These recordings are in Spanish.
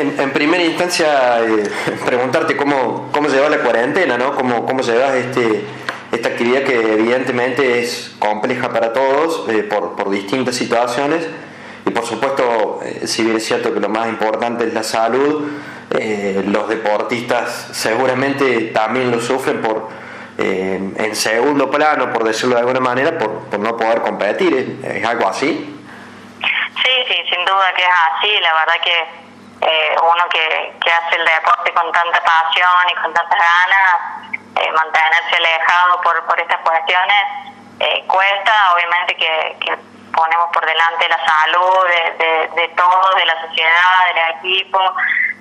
en, primera instancia, eh, preguntarte cómo, cómo llevas la cuarentena, ¿no? Cómo, cómo llevas este, esta actividad que evidentemente es compleja para todos eh, por, por, distintas situaciones y por supuesto, eh, si bien es cierto que lo más importante es la salud, los deportistas seguramente también lo sufren por en segundo plano, por decirlo de alguna manera, por, por no poder competir. ¿Es algo así? Sí, sí, sin duda que es así. La verdad que eh, uno que, que hace el deporte con tanta pasión y con tantas ganas, eh, mantenerse alejado por, por estas cuestiones eh, cuesta. Obviamente que, ponemos por delante la salud de, de, todos, de la sociedad, del equipo,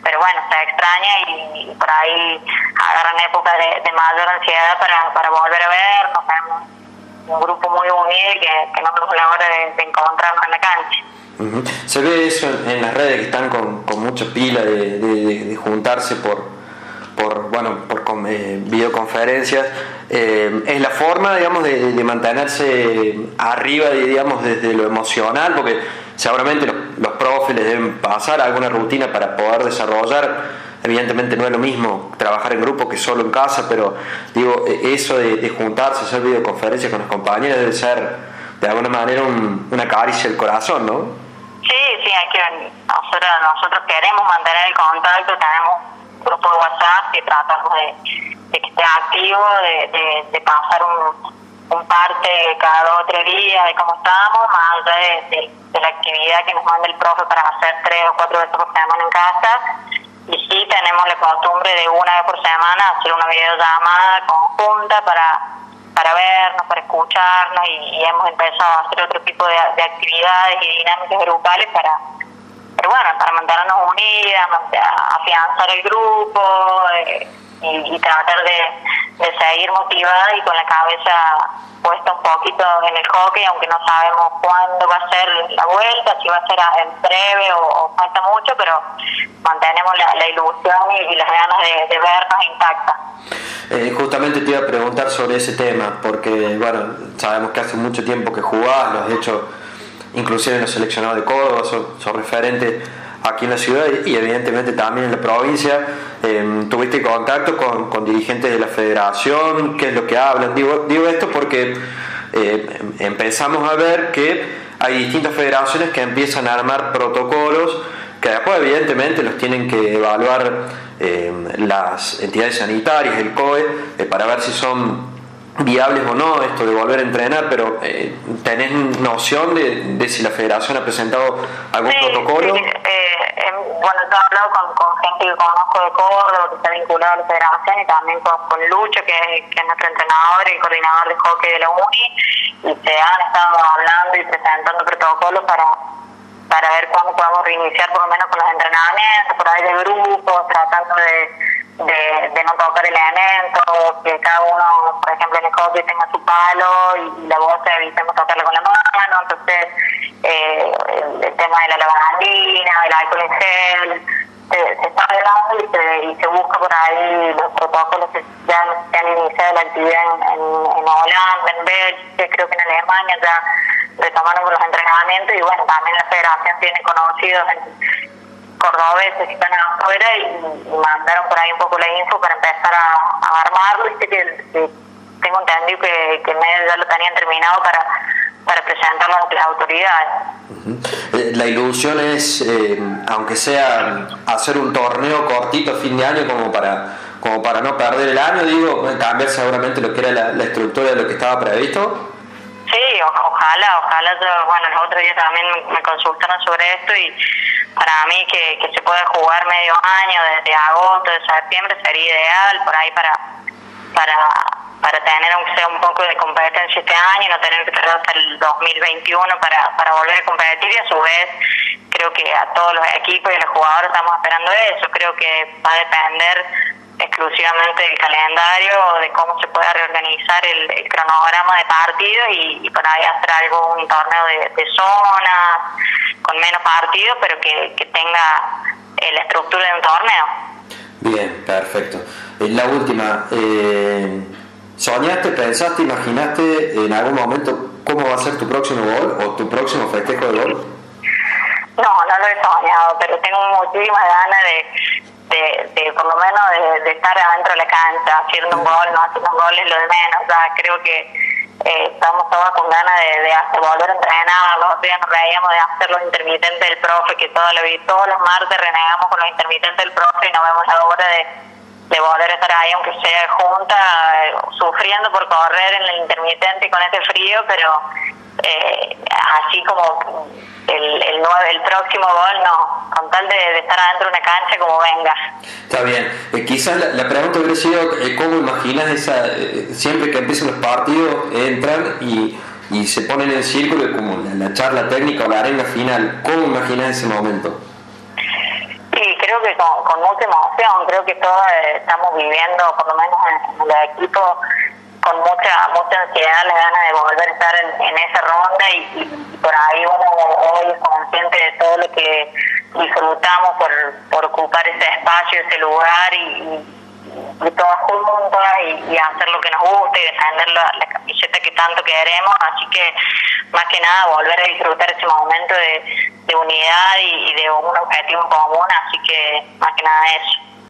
pero bueno, se extraña y, por ahí agarran época de, de, mayor ansiedad para, para volver a ver. Nos vemos un grupo muy unido que, que no vemos la hora de encontrarnos en la cancha. Se ve eso en, las redes que están con, mucha pila de, juntarse por, por bueno por eh, videoconferencias. Eh, es la forma, digamos, de, mantenerse arriba, digamos, desde lo emocional, porque seguramente los, los profes les deben pasar alguna rutina para poder desarrollar. Evidentemente no es lo mismo trabajar en grupo que solo en casa, pero digo, e, eso de, juntarse, hacer videoconferencias con los compañeros debe ser de alguna manera una caricia al corazón, ¿no? Sí, sí, hay que, nosotros, nosotros queremos mantener el contacto, tenemos un grupo de WhatsApp que tratamos de, de que esté activo, de, de, pasar un, un parte cada dos o tres días de cómo estamos, más allá de, de, la actividad que nos manda el profe para hacer tres o cuatro veces por semana en casa. Y sí, tenemos la costumbre de una vez por semana hacer una videollamada conjunta para para vernos, para escucharnos y, hemos empezado a hacer otro tipo de, actividades y dinámicas grupales para, pero bueno, para mantenernos unidas, afianzar el grupo eh, y, tratar de, de seguir motivada y con la cabeza puesta un poquito en el hockey, aunque no sabemos cuándo va a ser la vuelta, si va a ser en breve o, falta mucho, pero mantenemos la, ilusión y, las ganas de vernos intactas. Eh, justamente te iba a preguntar sobre ese tema, porque bueno, sabemos que hace mucho tiempo que jugás, lo has hecho inclusive en los seleccionados de Córdoba, sos, referente aquí en la ciudad y, evidentemente también en la provincia. Em, ¿Tuviste contacto con, dirigentes de la federación? ¿Qué es lo que hablan? Digo, digo esto porque eh, empezamos a ver que hay distintas federaciones que empiezan a armar protocolos que después evidentemente los tienen que evaluar eh, las entidades sanitarias, el COE, eh, para ver si son viables o no esto de volver a entrenar, pero eh, ¿tenés noción de, de, si la federación ha presentado algún protocolo? Sí, eh, bueno, he hablado con, con, gente que conozco de Córdoba, que está vinculado a la federación, y también con, con Lucho, que es, que es nuestro entrenador y coordinador de hockey de la UNI, y se han estado hablando y presentando protocolos para para ver cuándo podemos reiniciar por lo menos con los entrenamientos, por ahí de grupos, tratando de, de, de no tocar elementos, que cada uno, por ejemplo, en el hockey tenga su palo y, la voz evitemos tocarla con la mano, entonces eh, el, tema de la lavandina, el alcohol en gel, se, está hablando y se, y se busca por ahí los protocolos que ya se han iniciado la actividad en, en, en Holanda, en Bélgica, creo que en Alemania ya retomaron los entrenamientos y bueno, también la federación tiene conocidos en cordobeses que están afuera y, mandaron por ahí un poco la info para empezar a, armarlo. y que, tengo entendido que, que medio ya lo tenían terminado para, para presentarlo ante las autoridades. Eh, la ilusión es, eh, aunque sea hacer un torneo cortito a fin de año como para como para no perder el año, digo, cambiar seguramente lo que era la, la estructura de lo que estaba previsto. Sí, ojalá, ojalá. bueno, los otros días también me consultaron sobre esto y para mí que, que se pueda jugar medio año, desde agosto, de septiembre, sería ideal por ahí para para para tener aunque sea un poco de competencia este año y no tener que esperar hasta el 2021 para, para volver a competir y a su vez creo que a todos los equipos y a los jugadores estamos esperando eso. Creo que va a depender exclusivamente del calendario, de cómo se pueda reorganizar el, cronograma de partidos y, y, por ahí hacer algo, un torneo de, de zonas, con menos partidos, pero que, que tenga eh, la estructura de un torneo. Bien, perfecto. Eh, la última, eh, ¿soñaste, pensaste, imaginaste en algún momento cómo va a ser tu próximo gol o tu próximo festejo de gol? No, no lo he soñado, pero tengo muchísimas ganas de, de, por lo menos de, estar adentro de la cancha, haciendo un gol, no haciendo un gol es lo de menos. O sea, creo que eh, estamos todos con ganas de, hacer, volver a entrenar. Los días nos reíamos de hacer los intermitentes del profe, que todo lo, todos los martes renegamos con los intermitentes del profe y no vemos la hora de, de volver a estar ahí, aunque sea junta, sufriendo por correr en el intermitente con este frío, pero eh, así como el, el, el próximo gol, no, con tal de, estar adentro de una cancha como venga. Está bien, eh, quizás la, pregunta hubiera sido, eh, ¿cómo imaginas esa, eh, siempre que empiezan los partidos, entran y, y se ponen en el círculo, como la, charla técnica o la arena final, ¿cómo imaginas ese momento? Con, con mucha emoción, creo que todos estamos viviendo, por lo menos en el equipo, con mucha mucha ansiedad, las ganas de volver a estar en, esa ronda y, por ahí uno hoy es consciente de todo lo que disfrutamos por, por ocupar ese espacio, ese lugar y, y todas juntas y, hacer lo que nos gusta y defender la, camiseta que tanto queremos, así que más que nada volver a disfrutar ese momento de, de unidad y, y de un objetivo común, así que más que nada eso.